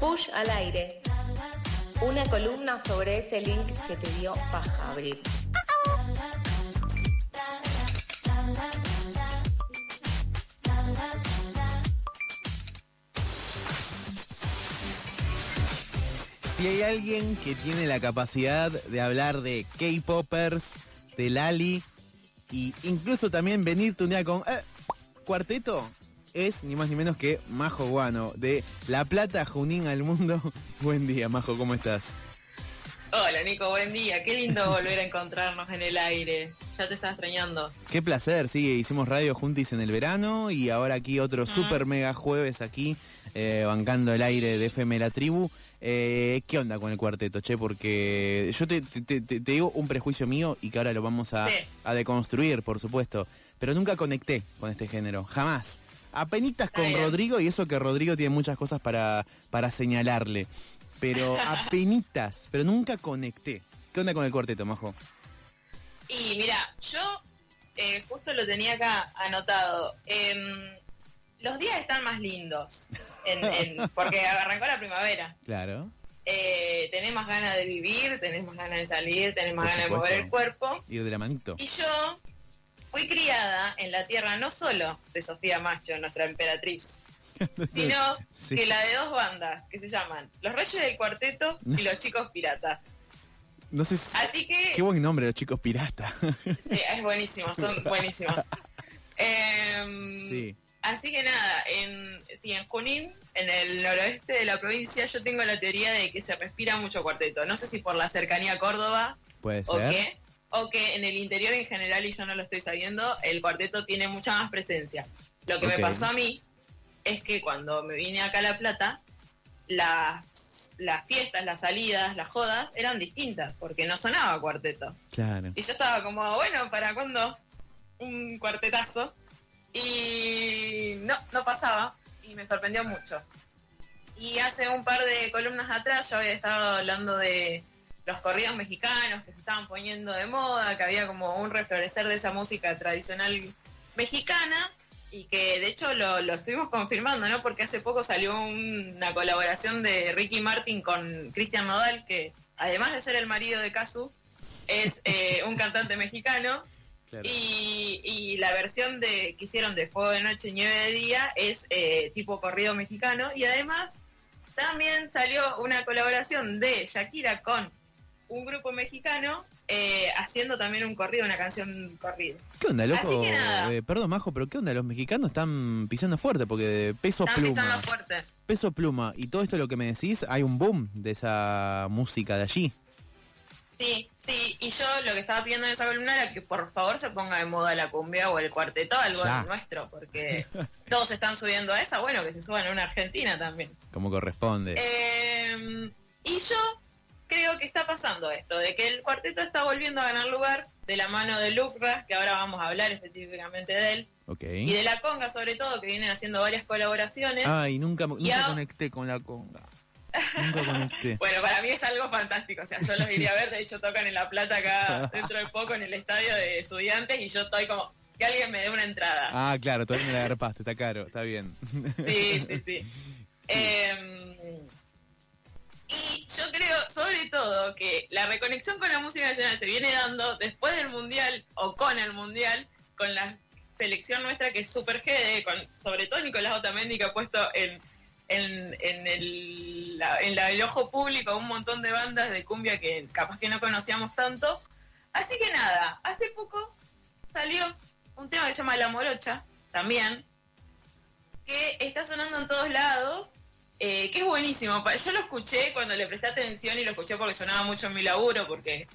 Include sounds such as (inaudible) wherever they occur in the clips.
Push al aire. Una columna sobre ese link que te dio paja abrir. Si hay alguien que tiene la capacidad de hablar de K-Poppers, de Lali, y incluso también venirte un día con eh, cuarteto, es ni más ni menos que Majo Guano, de La Plata Junín al Mundo. (laughs) Buen día, Majo, ¿cómo estás? Hola Nico, buen día. Qué lindo volver a encontrarnos en el aire. Ya te estaba extrañando. Qué placer, sí, hicimos radio juntis en el verano y ahora aquí otro super mega jueves aquí, eh, bancando el aire de FM La Tribu. Eh, ¿Qué onda con el cuarteto, che? Porque yo te, te- te- te digo un prejuicio mío y que ahora lo vamos a, Sí. a deconstruir, por supuesto. Pero nunca conecté con este género, jamás. Apenitas con. Rodrigo y eso que Rodrigo tiene muchas cosas para, para señalarle. Pero apenitas, pero nunca conecté. ¿Qué onda con el cuarteto, Majo? Y mira, yo eh, justo lo tenía acá anotado. Em, los días están más lindos, en- en- porque arrancó la primavera. Claro. Eh, tenés más ganas de vivir, tenés más ganas de salir, tenés más ganas de mover el cuerpo. Ir de la manito. Y yo fui criada en la tierra no solo de Sofía Macho, nuestra emperatriz, (laughs) sino Sí. que la de dos bandas que se llaman Los Reyes del Cuarteto y Los Chicos Piratas. No sé si- Así que Qué buen nombre, los chicos pirata. Sí, es buenísimo, son (laughs) buenísimos. Em, sí. Así que nada, en, sí, en Junín, en el noroeste de la provincia, yo tengo la teoría de que se respira mucho cuarteto. No sé si por la cercanía a Córdoba Puede o ser. qué, o que en el interior en general, y yo no lo estoy sabiendo, el cuarteto tiene mucha más presencia. Lo que me pasó a mí es que cuando me vine acá a La Plata, las, las fiestas, las salidas, las jodas eran distintas, porque no sonaba cuarteto. Claro. Y yo estaba como, bueno, ¿para cuándo? Un cuartetazo. Y no, no pasaba. Y me sorprendió mucho. Y hace un par de columnas atrás yo había estado hablando de los corridos mexicanos que se estaban poniendo de moda, que había como un reflorecer de esa música tradicional mexicana y que de hecho lo, lo estuvimos confirmando, ¿no? Porque hace poco salió un- una colaboración de Ricky Martin con Cristian Nodal, que además de ser el marido de Casu, es (laughs) eh, un cantante mexicano claro. y, y la versión de que hicieron de Fuego de Noche, Nieve de Día es eh, tipo corrido mexicano y además también salió una colaboración de Shakira con un grupo mexicano eh, haciendo también un corrido, una canción corrido. ¿Qué onda, loco? Eh, perdón, Majo, pero ¿qué onda? Los mexicanos están pisando fuerte porque peso Están pluma. pisando fuerte. Peso pluma. Y todo esto lo que me decís, hay un boom de esa música de allí. Sí, sí, y yo lo que estaba pidiendo en esa columna era que por favor se ponga de moda la cumbia o el cuarteto, algo nuestro, porque (laughs) todos están subiendo a esa, bueno, que se suban a una Argentina también. Como corresponde. Eh, y yo creo que está pasando esto, de que el cuarteto está volviendo a ganar lugar de la mano de Lucra, que ahora vamos a hablar específicamente de él, ok. y de la conga sobre todo, que vienen haciendo varias colaboraciones. Ay, nunca, nunca conecté con la conga. Nunca conecté. (laughs) Bueno, para mí es algo fantástico, o sea, yo los iría a ver, de hecho tocan en La Plata acá dentro de poco en el estadio de estudiantes y yo estoy como, que alguien me dé una entrada. Ah, claro, todavía me la agarpaste, está caro, está bien. Sí, sí, sí. Eh, y yo creo, sobre todo, que la reconexión con la música nacional se viene dando después del Mundial o con el Mundial, con la selección nuestra que es super GD, con sobre todo Nicolás Otamendi que ha puesto en, en, en el, en el ojo público un montón de bandas de cumbia que capaz que no conocíamos tanto. Así que nada, hace poco salió un tema que se llama La Morocha, también, que está sonando en todos lados, eh, que es buenísimo. Yo lo escuché cuando le presté atención y lo escuché porque sonaba mucho en mi laburo, porque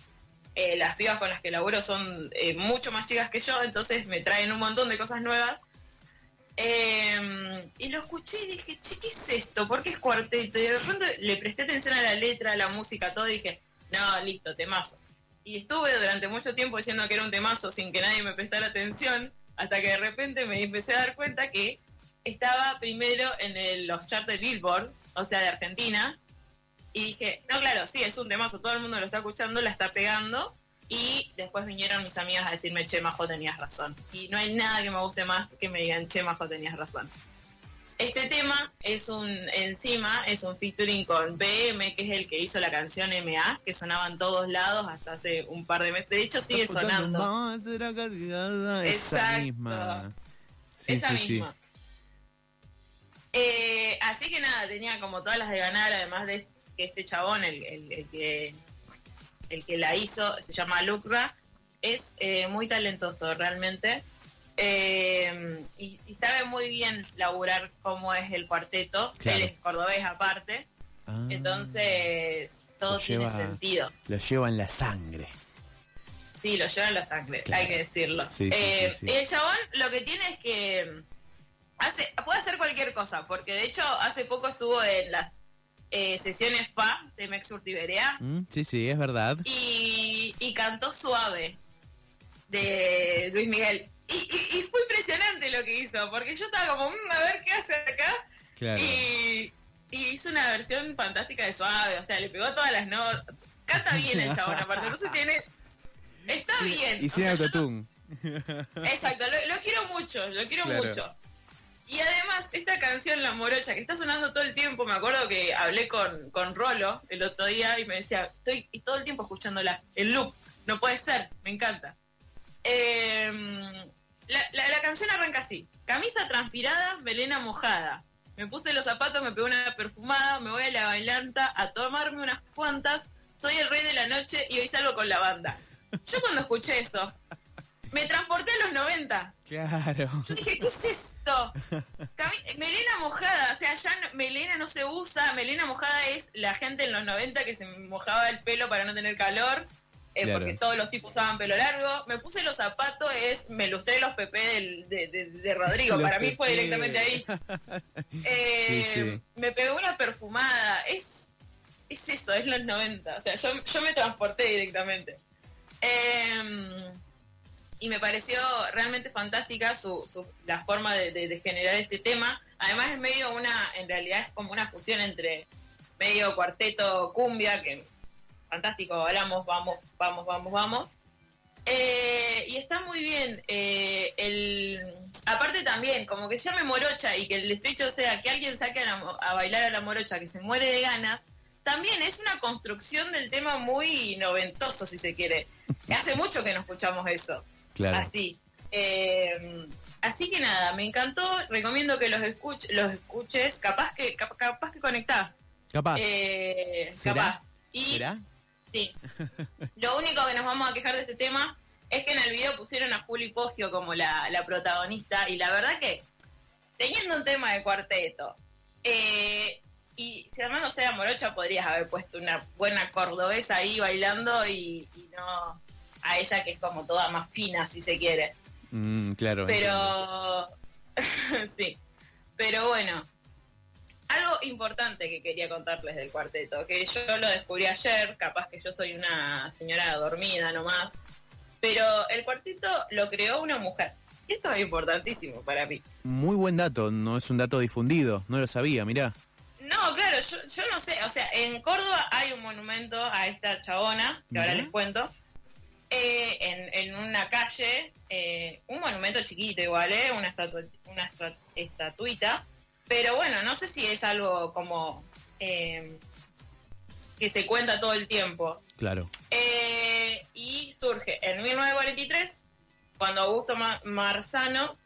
eh, las pibas con las que laburo son eh, mucho más chicas que yo, entonces me traen un montón de cosas nuevas. Eh, y lo escuché y dije, che, ¿qué es esto? ¿Por qué es cuarteto? Y de repente le presté atención a la letra, a la música, todo, y dije, no, listo, temazo. Y estuve durante mucho tiempo diciendo que era un temazo sin que nadie me prestara atención, hasta que de repente me empecé a dar cuenta que estaba primero en el- los charts de Billboard, o sea, de Argentina, y dije, no, claro, sí, es un temazo, todo el mundo lo está escuchando, la está pegando, Y después vinieron mis amigas a decirme, che, Majo, tenías razón. Y no hay nada que me guste más que me digan, che, Majo, tenías razón. Este tema es un, encima, es un featuring con BM, que es el que hizo la canción MA, que sonaba en todos lados hasta hace un par de meses. De hecho, sigue sonando. Esa misma. Esa misma. Eh, así que nada, tenía como todas las de ganar, además de que este chabón, el, que, el que la hizo, se llama Lucra, es eh, muy talentoso realmente. Eh, y, sabe muy bien laburar cómo es el cuarteto. Él es cordobés aparte. Ah. entonces, todo tiene sentido. Lo lleva en la sangre. Sí, lo lleva en la sangre, hay que decirlo. Y el chabón lo que tiene es que hace puede hacer cualquier cosa, porque de hecho hace poco estuvo en las eh, sesiones FA de Mex Urtiberea. Mm, sí, sí, es verdad. Y, y cantó Suave de Luis Miguel. Y, fue impresionante lo que hizo, porque yo estaba como, mm, a ver qué hace acá. Y, hizo una versión fantástica de Suave, o sea, le pegó todas las notas. Canta bien el chabón, aparte, entonces tiene... Está bien. Y sin autotune. Exacto, lo, quiero mucho, lo quiero mucho. Esta canción, La Morocha, que está sonando todo el tiempo, me acuerdo que hablé con, con Rolo el otro día y me decía, estoy todo el tiempo escuchándola, el loop, no puede ser, me encanta. Eh, la, canción arranca así. Camisa transpirada, melena mojada. Me puse los zapatos, me pegó una perfumada, me voy a la bailanta a tomarme unas cuantas. Soy el rey de la noche y hoy salgo con la banda. Yo cuando escuché eso, me transporté a los 90. Claro. Yo dije, ¿qué es esto? (laughs) melena mojada, o sea, ya melena no se usa. Melena mojada es la gente en los 90 que se mojaba el pelo para no tener calor. Eh, porque todos los tipos usaban pelo largo. Me puse los zapatos, es me lustré los PP de, Rodrigo, (laughs) para mí fue directamente ahí. (laughs) Eh, me pegó una perfumada, es, es eso, es los 90, o sea, yo, yo me transporté directamente. Em, y me pareció realmente fantástica su, su la forma de, generar este tema. Además es medio una, en realidad es como una fusión entre medio cuarteto cumbia, que fantástico, hablamos, vamos, vamos, vamos, vamos. Eh, y está muy bien. Eh, el, aparte también, como que se llame morocha y que el despecho sea que alguien saque a, bailar a la morocha que se muere de ganas, también es una construcción del tema muy noventoso, si se quiere. Hace mucho que no escuchamos eso. Claro. Así. Eh, así que nada, me encantó. Recomiendo que los, escuch los escuches. Capaz que, capaz que conectás. Capaz. capaz. Y Sí. Lo único que nos vamos a quejar de este tema es que en el video pusieron a Juli Poggio como la, protagonista y la verdad que teniendo un tema de cuarteto eh, y si Armando sea morocha podrías haber puesto una buena cordobesa ahí bailando y, no a ella que es como toda más fina si se quiere. Mm, claro. Pero (laughs) sí. Pero bueno, algo importante que quería contarles del cuarteto, que yo lo descubrí ayer, capaz que yo soy una señora dormida nomás, pero el cuarteto lo creó una mujer. Esto es importantísimo para mí. Muy buen dato, no es un dato difundido, no lo sabía, mirá. No, claro, yo, no sé, o sea, en Córdoba hay un monumento a esta chabona, que ahora les cuento, eh, en, una calle, eh, un monumento chiquito igual, ¿eh? una, una estatuita, pero bueno, no sé si es algo como eh, que se cuenta todo el tiempo. Claro. Y surge en 1943, cuando Augusto Marzano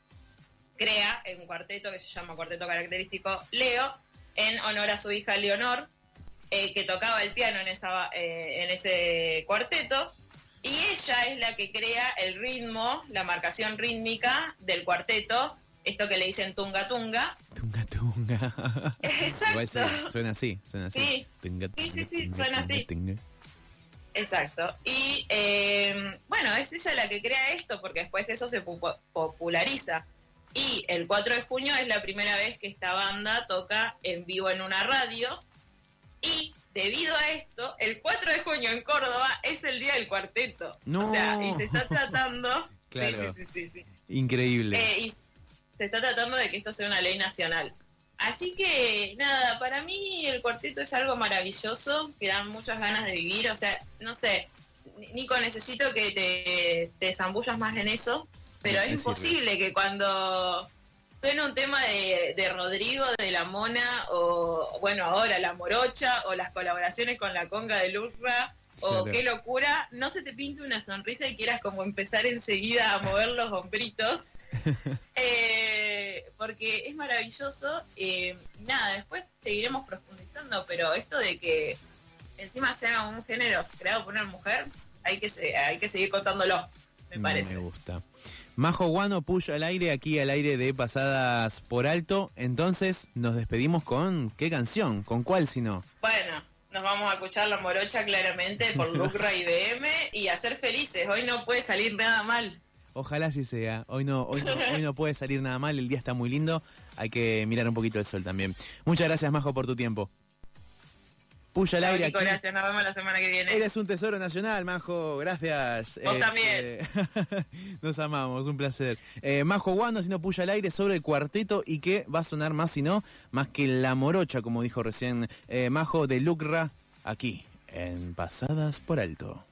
crea un cuarteto que se llama Cuarteto Característico Leo, en honor a su hija Leonor, que tocaba el piano en, esa, en ese cuarteto. Y ella es la que crea el ritmo, la marcación rítmica del cuarteto, esto que le dicen tunga tunga. Tunga tunga. (laughs) Exacto. suena así, suena así. Sí, sí, sí, suena así. Exacto. Y em, bueno, es ella la que crea esto porque después eso se populariza. Y el 4 de junio es la primera vez que esta banda toca en vivo en una radio. Debido a esto, el 4 de junio en Córdoba es el día del cuarteto. No. O sea, y se está tratando. (laughs) claro. Sí, sí, sí, Increíble. Eh, se está tratando de que esto sea una ley nacional. Así que nada, para mí el cuarteto es algo maravilloso, que dan muchas ganas de vivir, o sea, no sé, Nico, necesito que te, te zambullas más en eso, pero es imposible que cuando suena un tema de, de, Rodrigo, de La Mona, o bueno, ahora La Morocha, o las colaboraciones con la conga de Lurra, o qué locura, no se te pinte una sonrisa y quieras como empezar enseguida a mover los hombritos, (laughs) eh, porque es maravilloso. Eh, nada, después seguiremos profundizando, pero esto de que encima sea un género creado por una mujer, hay que, hay que seguir contándolo, me parece. Me gusta. Majo Guano puya al aire, aquí al aire de Pasadas por Alto. Entonces, nos despedimos con qué canción, con cuál si no. Bueno, nos vamos a escuchar la morocha claramente por Lucra (laughs) y BM y a ser felices. Hoy no puede salir nada mal. Ojalá así sea. Hoy no, hoy no, hoy no puede salir nada mal. El día está muy lindo. Hay que mirar un poquito el sol también. Muchas gracias, Majo, por tu tiempo. Puya al aire. Aquí. Gracias, nos vemos la semana que viene. Eres un tesoro nacional, Majo. Gracias. Vos también. Este, (laughs) nos amamos, un placer. Eh, Majo Guando haciendo puya al aire sobre el cuarteto y que va a sonar más si no, más que la morocha, como dijo recién eh, Majo de Lucra, aquí, en Pasadas por Alto.